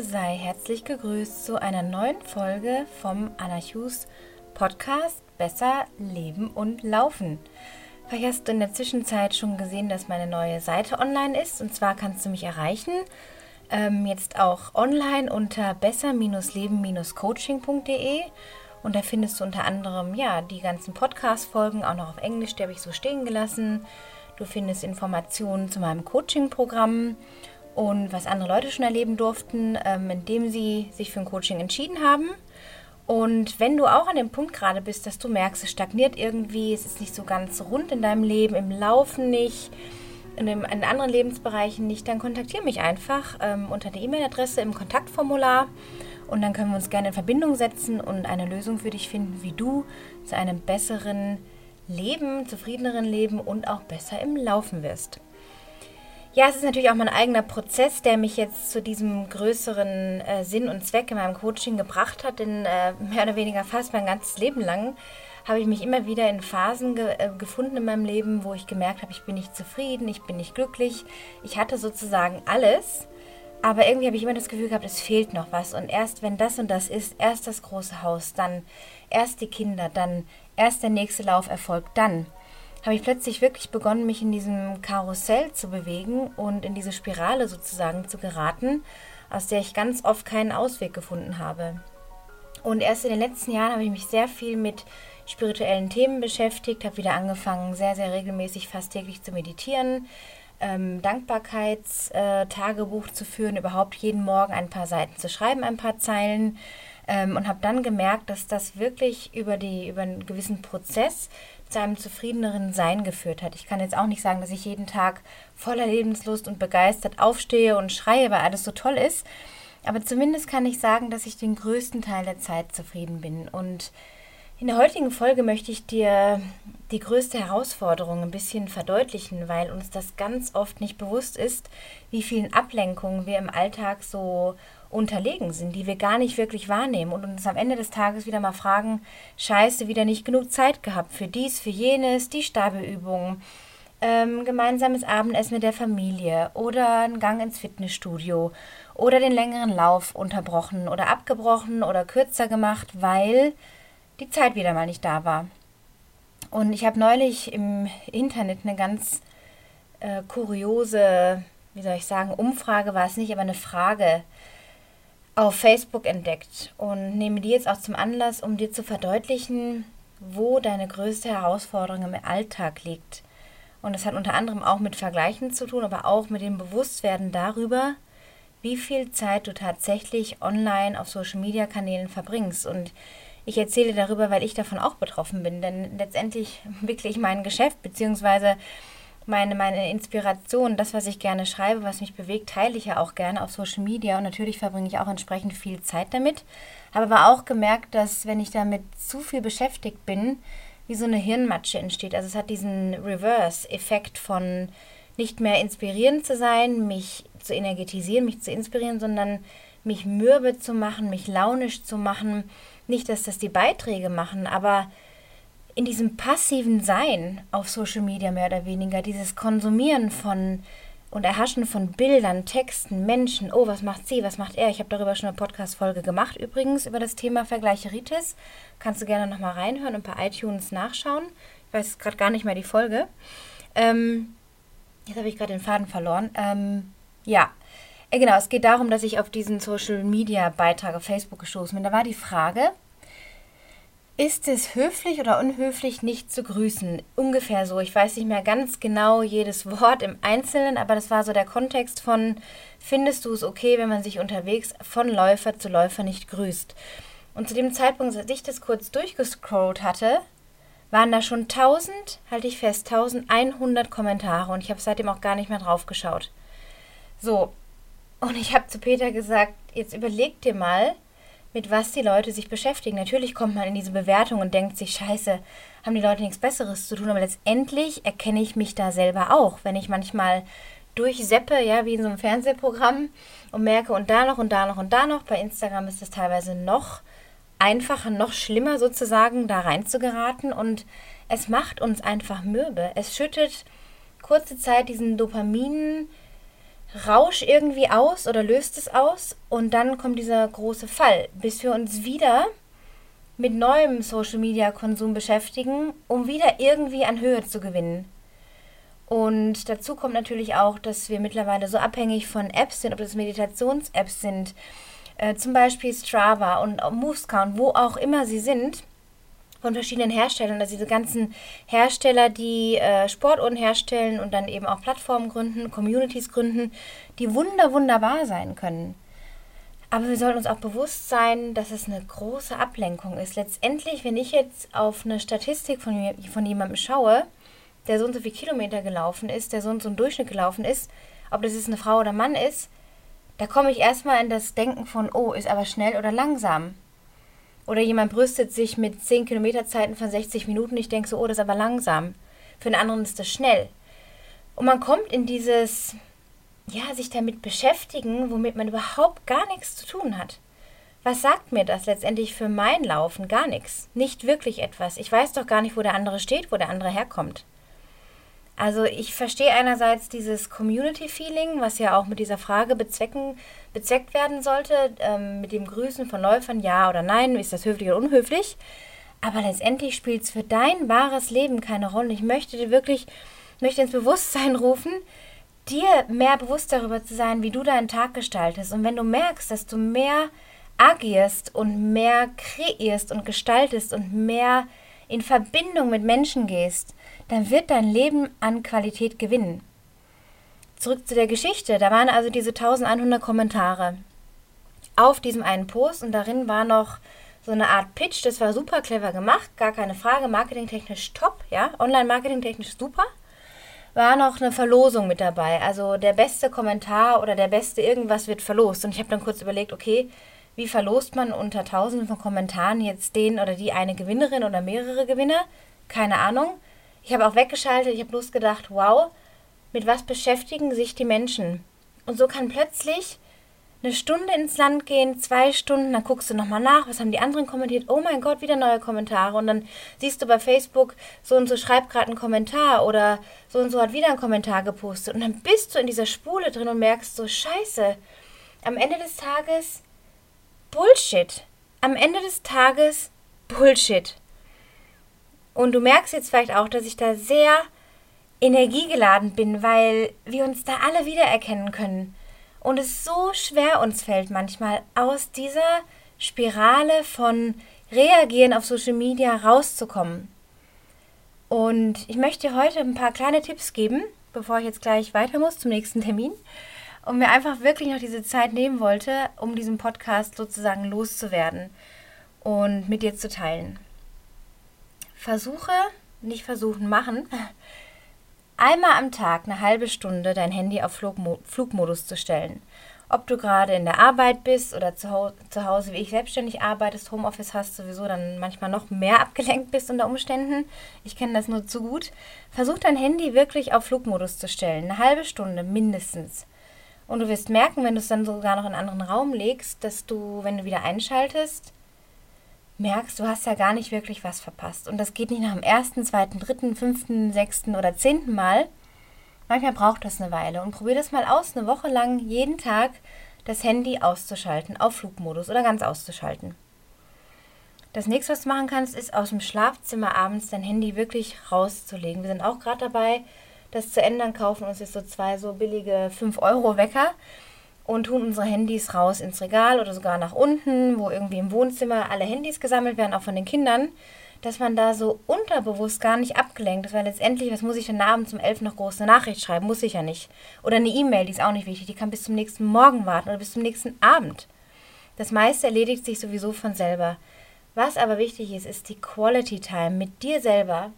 Sei herzlich gegrüßt zu einer neuen Folge vom Anarchus Podcast Besser Leben und Laufen. Vielleicht hast du in der Zwischenzeit schon gesehen, dass meine neue Seite online ist. Und zwar kannst du mich erreichen, ähm, jetzt auch online unter besser-leben-coaching.de. Und da findest du unter anderem ja die ganzen Podcast-Folgen, auch noch auf Englisch, die habe ich so stehen gelassen. Du findest Informationen zu meinem Coaching-Programm und was andere Leute schon erleben durften, ähm, indem sie sich für ein Coaching entschieden haben. Und wenn du auch an dem Punkt gerade bist, dass du merkst, es stagniert irgendwie, es ist nicht so ganz rund in deinem Leben, im Laufen nicht, in, dem, in anderen Lebensbereichen nicht, dann kontaktiere mich einfach ähm, unter der E-Mail-Adresse im Kontaktformular und dann können wir uns gerne in Verbindung setzen und eine Lösung für dich finden, wie du zu einem besseren Leben, zufriedeneren Leben und auch besser im Laufen wirst. Ja, es ist natürlich auch mein eigener Prozess, der mich jetzt zu diesem größeren äh, Sinn und Zweck in meinem Coaching gebracht hat, denn äh, mehr oder weniger fast mein ganzes Leben lang habe ich mich immer wieder in Phasen ge äh, gefunden in meinem Leben, wo ich gemerkt habe, ich bin nicht zufrieden, ich bin nicht glücklich. Ich hatte sozusagen alles, aber irgendwie habe ich immer das Gefühl gehabt, es fehlt noch was. Und erst wenn das und das ist, erst das große Haus, dann erst die Kinder, dann erst der nächste Lauferfolg, dann habe ich plötzlich wirklich begonnen, mich in diesem Karussell zu bewegen und in diese Spirale sozusagen zu geraten, aus der ich ganz oft keinen Ausweg gefunden habe. Und erst in den letzten Jahren habe ich mich sehr viel mit spirituellen Themen beschäftigt, habe wieder angefangen, sehr, sehr regelmäßig, fast täglich zu meditieren, ähm, Dankbarkeitstagebuch äh, zu führen, überhaupt jeden Morgen ein paar Seiten zu schreiben, ein paar Zeilen. Ähm, und habe dann gemerkt, dass das wirklich über, die, über einen gewissen Prozess zu einem zufriedeneren Sein geführt hat. Ich kann jetzt auch nicht sagen, dass ich jeden Tag voller Lebenslust und begeistert aufstehe und schreie, weil alles so toll ist. Aber zumindest kann ich sagen, dass ich den größten Teil der Zeit zufrieden bin. Und in der heutigen Folge möchte ich dir die größte Herausforderung ein bisschen verdeutlichen, weil uns das ganz oft nicht bewusst ist, wie vielen Ablenkungen wir im Alltag so unterlegen sind, die wir gar nicht wirklich wahrnehmen und uns am Ende des Tages wieder mal fragen, scheiße, wieder nicht genug Zeit gehabt für dies, für jenes, die Stabelübungen, ähm, gemeinsames Abendessen mit der Familie oder einen Gang ins Fitnessstudio oder den längeren Lauf unterbrochen oder abgebrochen oder kürzer gemacht, weil die Zeit wieder mal nicht da war. Und ich habe neulich im Internet eine ganz äh, kuriose, wie soll ich sagen, Umfrage war es nicht, aber eine Frage auf Facebook entdeckt und nehme die jetzt auch zum Anlass, um dir zu verdeutlichen, wo deine größte Herausforderung im Alltag liegt. Und das hat unter anderem auch mit Vergleichen zu tun, aber auch mit dem Bewusstwerden darüber, wie viel Zeit du tatsächlich online auf Social-Media-Kanälen verbringst. Und ich erzähle darüber, weil ich davon auch betroffen bin, denn letztendlich wickle ich mein Geschäft beziehungsweise meine, meine Inspiration, das, was ich gerne schreibe, was mich bewegt, teile ich ja auch gerne auf Social Media und natürlich verbringe ich auch entsprechend viel Zeit damit. Habe aber auch gemerkt, dass wenn ich damit zu viel beschäftigt bin, wie so eine Hirnmatsche entsteht. Also es hat diesen Reverse-Effekt von nicht mehr inspirierend zu sein, mich zu energetisieren, mich zu inspirieren, sondern mich mürbe zu machen, mich launisch zu machen. Nicht, dass das die Beiträge machen, aber in diesem passiven Sein auf Social Media mehr oder weniger, dieses Konsumieren von und Erhaschen von Bildern, Texten, Menschen, oh, was macht sie, was macht er? Ich habe darüber schon eine Podcast-Folge gemacht, übrigens, über das Thema Vergleicheritis. Kannst du gerne nochmal reinhören und bei iTunes nachschauen. Ich weiß gerade gar nicht mehr die Folge. Ähm, jetzt habe ich gerade den Faden verloren. Ähm, ja, äh, genau, es geht darum, dass ich auf diesen Social-Media-Beitrag auf Facebook gestoßen bin. Da war die Frage, ist es höflich oder unhöflich, nicht zu grüßen? Ungefähr so. Ich weiß nicht mehr ganz genau jedes Wort im Einzelnen, aber das war so der Kontext von, findest du es okay, wenn man sich unterwegs von Läufer zu Läufer nicht grüßt? Und zu dem Zeitpunkt, als ich das kurz durchgescrollt hatte, waren da schon 1000, halte ich fest, 1100 Kommentare und ich habe seitdem auch gar nicht mehr drauf geschaut. So, und ich habe zu Peter gesagt, jetzt überleg dir mal, mit was die Leute sich beschäftigen. Natürlich kommt man in diese Bewertung und denkt sich, scheiße, haben die Leute nichts Besseres zu tun, aber letztendlich erkenne ich mich da selber auch, wenn ich manchmal durchseppe, ja, wie in so einem Fernsehprogramm und merke und da noch und da noch und da noch. Bei Instagram ist es teilweise noch einfacher, noch schlimmer sozusagen, da rein zu geraten und es macht uns einfach mürbe. Es schüttet kurze Zeit diesen Dopamin, Rausch irgendwie aus oder löst es aus und dann kommt dieser große Fall, bis wir uns wieder mit neuem Social Media Konsum beschäftigen, um wieder irgendwie an Höhe zu gewinnen. Und dazu kommt natürlich auch, dass wir mittlerweile so abhängig von Apps sind, ob das Meditations-Apps sind, äh, zum Beispiel Strava und Movescount, wo auch immer sie sind, von verschiedenen Herstellern, also diese ganzen Hersteller, die äh, Sportuhren herstellen und dann eben auch Plattformen gründen, Communities gründen, die wunder wunderbar sein können. Aber wir sollten uns auch bewusst sein, dass es eine große Ablenkung ist. Letztendlich, wenn ich jetzt auf eine Statistik von, von jemandem schaue, der so und so viele Kilometer gelaufen ist, der so und so einen Durchschnitt gelaufen ist, ob das jetzt eine Frau oder Mann ist, da komme ich erstmal in das Denken von, oh, ist aber schnell oder langsam. Oder jemand brüstet sich mit 10 Kilometer Zeiten von 60 Minuten. Ich denke so, oh, das ist aber langsam. Für einen anderen ist das schnell. Und man kommt in dieses, ja, sich damit beschäftigen, womit man überhaupt gar nichts zu tun hat. Was sagt mir das letztendlich für mein Laufen? Gar nichts. Nicht wirklich etwas. Ich weiß doch gar nicht, wo der andere steht, wo der andere herkommt. Also ich verstehe einerseits dieses Community-Feeling, was ja auch mit dieser Frage bezwecken, bezweckt werden sollte, ähm, mit dem Grüßen von Läufern, ja oder nein, ist das höflich oder unhöflich. Aber letztendlich spielt es für dein wahres Leben keine Rolle. Ich möchte dir wirklich, möchte ins Bewusstsein rufen, dir mehr bewusst darüber zu sein, wie du deinen Tag gestaltest. Und wenn du merkst, dass du mehr agierst und mehr kreierst und gestaltest und mehr in Verbindung mit Menschen gehst, dann wird dein Leben an Qualität gewinnen. Zurück zu der Geschichte. Da waren also diese 1100 Kommentare auf diesem einen Post und darin war noch so eine Art Pitch. Das war super clever gemacht, gar keine Frage. Marketingtechnisch top, ja. Online-marketingtechnisch super. War noch eine Verlosung mit dabei. Also der beste Kommentar oder der beste irgendwas wird verlost. Und ich habe dann kurz überlegt, okay, wie verlost man unter tausenden von Kommentaren jetzt den oder die eine Gewinnerin oder mehrere Gewinner? Keine Ahnung. Ich habe auch weggeschaltet, ich habe bloß gedacht, wow, mit was beschäftigen sich die Menschen? Und so kann plötzlich eine Stunde ins Land gehen, zwei Stunden, dann guckst du nochmal nach, was haben die anderen kommentiert, oh mein Gott, wieder neue Kommentare und dann siehst du bei Facebook, so und so schreibt gerade einen Kommentar oder so und so hat wieder einen Kommentar gepostet und dann bist du in dieser Spule drin und merkst so, scheiße, am Ende des Tages Bullshit. Am Ende des Tages Bullshit. Und du merkst jetzt vielleicht auch, dass ich da sehr energiegeladen bin, weil wir uns da alle wiedererkennen können. Und es so schwer uns fällt manchmal, aus dieser Spirale von Reagieren auf Social Media rauszukommen. Und ich möchte dir heute ein paar kleine Tipps geben, bevor ich jetzt gleich weiter muss zum nächsten Termin. Und mir einfach wirklich noch diese Zeit nehmen wollte, um diesen Podcast sozusagen loszuwerden und mit dir zu teilen versuche, nicht versuchen, machen, einmal am Tag eine halbe Stunde dein Handy auf Flugmo Flugmodus zu stellen. Ob du gerade in der Arbeit bist oder zu, zu Hause, wie ich selbstständig arbeitest, Homeoffice hast, sowieso dann manchmal noch mehr abgelenkt bist unter Umständen. Ich kenne das nur zu gut. Versuch dein Handy wirklich auf Flugmodus zu stellen. Eine halbe Stunde mindestens. Und du wirst merken, wenn du es dann sogar noch in einen anderen Raum legst, dass du, wenn du wieder einschaltest, merkst, du hast ja gar nicht wirklich was verpasst. Und das geht nicht nach dem ersten, zweiten, dritten, fünften, sechsten oder zehnten Mal. Manchmal braucht das eine Weile. Und probier das mal aus, eine Woche lang jeden Tag das Handy auszuschalten, auf Flugmodus oder ganz auszuschalten. Das nächste, was du machen kannst, ist aus dem Schlafzimmer abends dein Handy wirklich rauszulegen. Wir sind auch gerade dabei, das zu ändern, kaufen uns jetzt so zwei so billige 5-Euro-Wecker und tun unsere Handys raus ins Regal oder sogar nach unten, wo irgendwie im Wohnzimmer alle Handys gesammelt werden, auch von den Kindern, dass man da so unterbewusst gar nicht abgelenkt ist, weil letztendlich, was muss ich denn abends um elf noch große Nachricht schreiben? Muss ich ja nicht. Oder eine E-Mail, die ist auch nicht wichtig, die kann bis zum nächsten Morgen warten oder bis zum nächsten Abend. Das meiste erledigt sich sowieso von selber. Was aber wichtig ist, ist die Quality Time mit dir selber,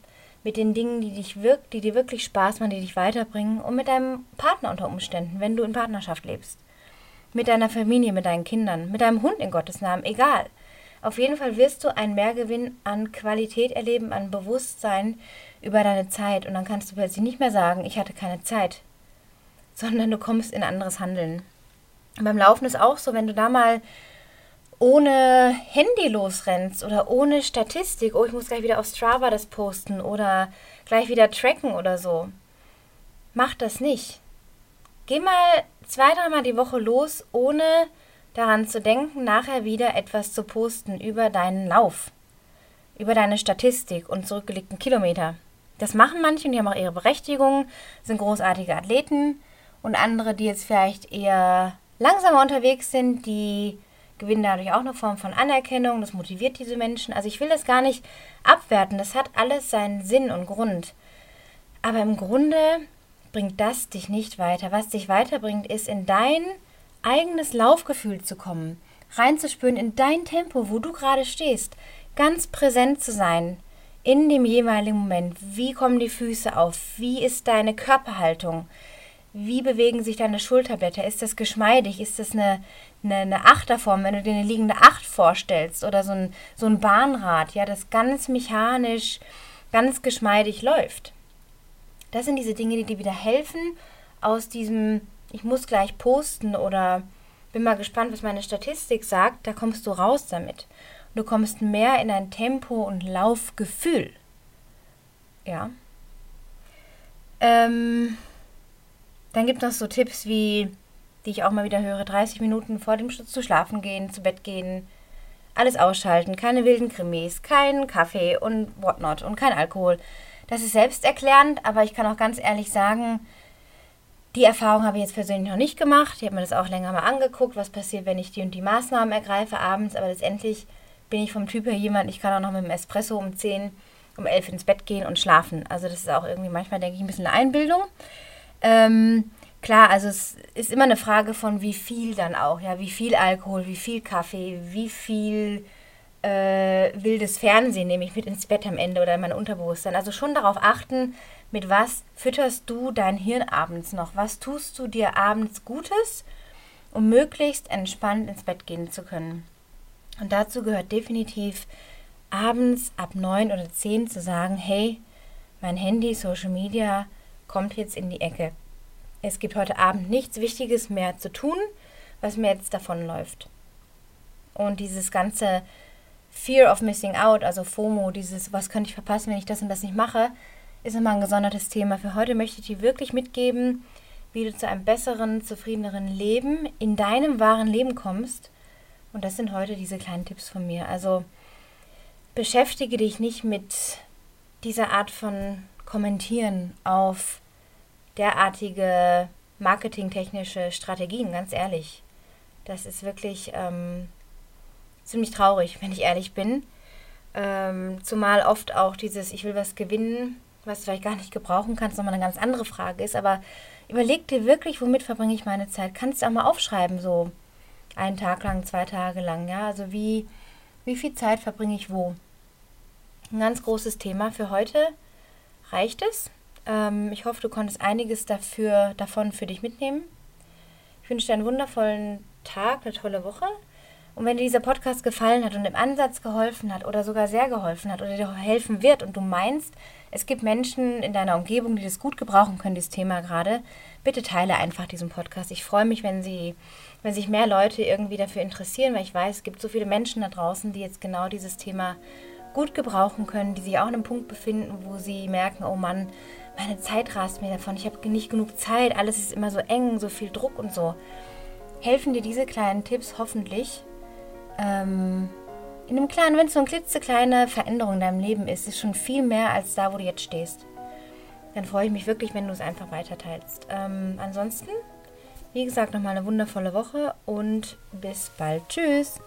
mit den Dingen, die dich wirkt, die dir wirklich Spaß machen, die dich weiterbringen und mit deinem Partner unter Umständen, wenn du in Partnerschaft lebst mit deiner Familie, mit deinen Kindern, mit deinem Hund in Gottes Namen, egal. Auf jeden Fall wirst du einen Mehrgewinn an Qualität erleben, an Bewusstsein über deine Zeit. Und dann kannst du plötzlich nicht mehr sagen, ich hatte keine Zeit, sondern du kommst in anderes Handeln. Und beim Laufen ist auch so, wenn du da mal ohne Handy losrennst oder ohne Statistik, oh, ich muss gleich wieder auf Strava das posten oder gleich wieder tracken oder so. Mach das nicht. Geh mal zwei, dreimal die Woche los, ohne daran zu denken, nachher wieder etwas zu posten über deinen Lauf, über deine Statistik und zurückgelegten Kilometer. Das machen manche und die haben auch ihre Berechtigung, sind großartige Athleten und andere, die jetzt vielleicht eher langsamer unterwegs sind, die gewinnen dadurch auch eine Form von Anerkennung, das motiviert diese Menschen. Also ich will das gar nicht abwerten, das hat alles seinen Sinn und Grund. Aber im Grunde bringt das dich nicht weiter. Was dich weiterbringt, ist in dein eigenes Laufgefühl zu kommen, reinzuspüren in dein Tempo, wo du gerade stehst, ganz präsent zu sein in dem jeweiligen Moment. Wie kommen die Füße auf? Wie ist deine Körperhaltung? Wie bewegen sich deine Schulterblätter? Ist das geschmeidig? Ist das eine, eine, eine Achterform, wenn du dir eine liegende Acht vorstellst oder so ein, so ein Bahnrad, ja, das ganz mechanisch, ganz geschmeidig läuft? Das sind diese Dinge, die dir wieder helfen, aus diesem, ich muss gleich posten oder bin mal gespannt, was meine Statistik sagt, da kommst du raus damit. Du kommst mehr in ein Tempo und Laufgefühl. Ja. Ähm, dann gibt es noch so Tipps wie, die ich auch mal wieder höre, 30 Minuten vor dem Schutz zu schlafen gehen, zu Bett gehen, alles ausschalten, keine wilden Krimis, kein Kaffee und whatnot und kein Alkohol. Das ist selbsterklärend, aber ich kann auch ganz ehrlich sagen, die Erfahrung habe ich jetzt persönlich noch nicht gemacht. Ich habe mir das auch länger mal angeguckt, was passiert, wenn ich die und die Maßnahmen ergreife abends. Aber letztendlich bin ich vom Typ her jemand, ich kann auch noch mit dem Espresso um 10, um 11 ins Bett gehen und schlafen. Also das ist auch irgendwie manchmal, denke ich, ein bisschen eine Einbildung. Ähm, klar, also es ist immer eine Frage von wie viel dann auch. Ja, wie viel Alkohol, wie viel Kaffee, wie viel äh, wildes Fernsehen nehme ich mit ins Bett am Ende oder in mein Unterbewusstsein. Also schon darauf achten, mit was fütterst du dein Hirn abends noch? Was tust du dir abends Gutes, um möglichst entspannt ins Bett gehen zu können? Und dazu gehört definitiv abends ab 9 oder 10 zu sagen, hey, mein Handy, Social Media kommt jetzt in die Ecke. Es gibt heute Abend nichts Wichtiges mehr zu tun, was mir jetzt davonläuft. Und dieses ganze Fear of Missing Out, also FOMO, dieses, was könnte ich verpassen, wenn ich das und das nicht mache, ist nochmal ein gesondertes Thema. Für heute möchte ich dir wirklich mitgeben, wie du zu einem besseren, zufriedeneren Leben in deinem wahren Leben kommst. Und das sind heute diese kleinen Tipps von mir. Also beschäftige dich nicht mit dieser Art von Kommentieren auf derartige marketingtechnische Strategien, ganz ehrlich. Das ist wirklich ähm, ziemlich traurig, wenn ich ehrlich bin. Ähm, zumal oft auch dieses, ich will was gewinnen, was du vielleicht gar nicht gebrauchen kannst, nochmal eine ganz andere Frage ist. Aber überleg dir wirklich, womit verbringe ich meine Zeit. Kannst du auch mal aufschreiben, so einen Tag lang, zwei Tage lang, ja. Also wie, wie viel Zeit verbringe ich wo? Ein ganz großes Thema für heute. Reicht es? Ähm, ich hoffe, du konntest einiges dafür, davon für dich mitnehmen. Ich wünsche dir einen wundervollen Tag, eine tolle Woche. Und wenn dir dieser Podcast gefallen hat und im Ansatz geholfen hat oder sogar sehr geholfen hat oder dir helfen wird und du meinst, es gibt Menschen in deiner Umgebung, die das gut gebrauchen können, dieses Thema gerade, bitte teile einfach diesen Podcast. Ich freue mich, wenn, sie, wenn sich mehr Leute irgendwie dafür interessieren, weil ich weiß, es gibt so viele Menschen da draußen, die jetzt genau dieses Thema gut gebrauchen können, die sich auch an einem Punkt befinden, wo sie merken, oh Mann, meine Zeit rast mir davon, ich habe nicht genug Zeit, alles ist immer so eng, so viel Druck und so. Helfen dir diese kleinen Tipps hoffentlich ähm, in einem kleinen, wenn es so eine klitzekleine Veränderung in deinem Leben ist, ist schon viel mehr als da, wo du jetzt stehst. Dann freue ich mich wirklich, wenn du es einfach weiterteilst. Ähm, ansonsten, wie gesagt, nochmal eine wundervolle Woche und bis bald. Tschüss!